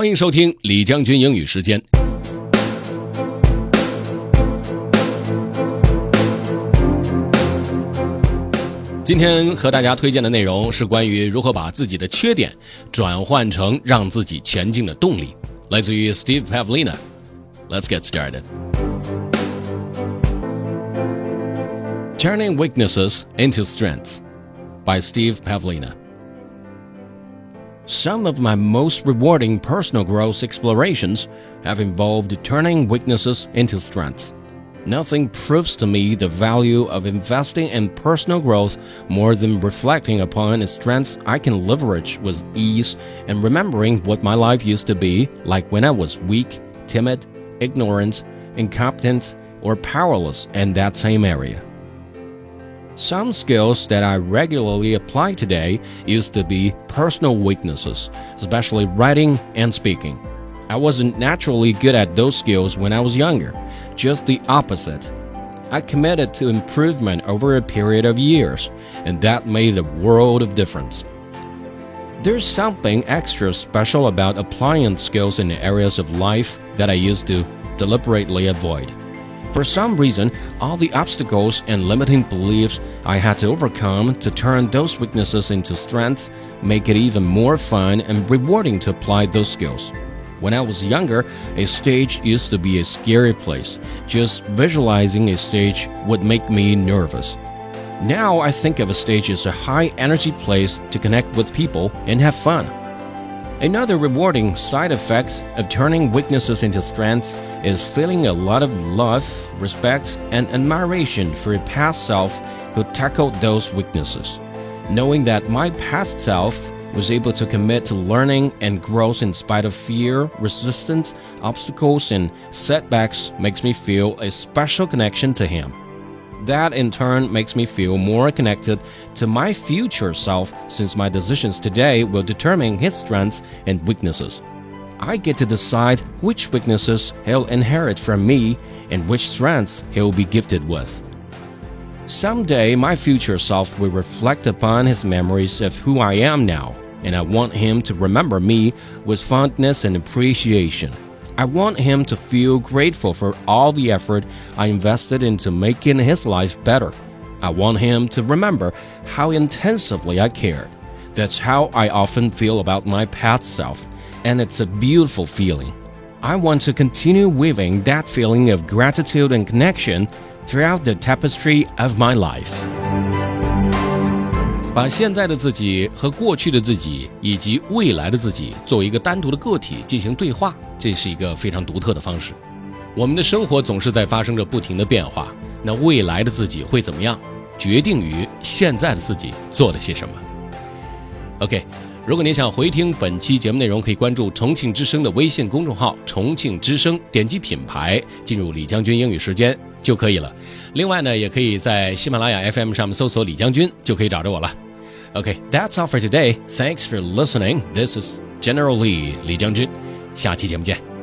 欢迎收听李将军英语时间。今天和大家推荐的内容是关于如何把自己的缺点转换成让自己前进的动力，来自于 Steve Pavlina。Let's get started. Turning Weaknesses into Strengths by Steve Pavlina. Some of my most rewarding personal growth explorations have involved turning weaknesses into strengths. Nothing proves to me the value of investing in personal growth more than reflecting upon the strengths I can leverage with ease and remembering what my life used to be like when I was weak, timid, ignorant, incompetent, or powerless in that same area. Some skills that I regularly apply today used to be personal weaknesses, especially writing and speaking. I wasn't naturally good at those skills when I was younger, just the opposite. I committed to improvement over a period of years, and that made a world of difference. There's something extra special about applying skills in areas of life that I used to deliberately avoid. For some reason, all the obstacles and limiting beliefs I had to overcome to turn those weaknesses into strengths make it even more fun and rewarding to apply those skills. When I was younger, a stage used to be a scary place. Just visualizing a stage would make me nervous. Now I think of a stage as a high energy place to connect with people and have fun. Another rewarding side effect of turning weaknesses into strengths is feeling a lot of love, respect, and admiration for a past self who tackled those weaknesses. Knowing that my past self was able to commit to learning and growth in spite of fear, resistance, obstacles, and setbacks makes me feel a special connection to him. That in turn makes me feel more connected to my future self since my decisions today will determine his strengths and weaknesses. I get to decide which weaknesses he'll inherit from me and which strengths he'll be gifted with. Someday, my future self will reflect upon his memories of who I am now, and I want him to remember me with fondness and appreciation. I want him to feel grateful for all the effort I invested into making his life better. I want him to remember how intensively I cared. That's how I often feel about my past self, and it's a beautiful feeling. I want to continue weaving that feeling of gratitude and connection throughout the tapestry of my life. 把现在的自己和过去的自己以及未来的自己作为一个单独的个体进行对话，这是一个非常独特的方式。我们的生活总是在发生着不停的变化，那未来的自己会怎么样，决定于现在的自己做了些什么。OK，如果您想回听本期节目内容，可以关注重庆之声的微信公众号“重庆之声”，点击品牌进入李将军英语时间就可以了。另外呢，也可以在喜马拉雅 FM 上面搜索李将军，就可以找着我了。OK，that's all for today. Thanks for listening. This is General Lee 李将军，下期节目见。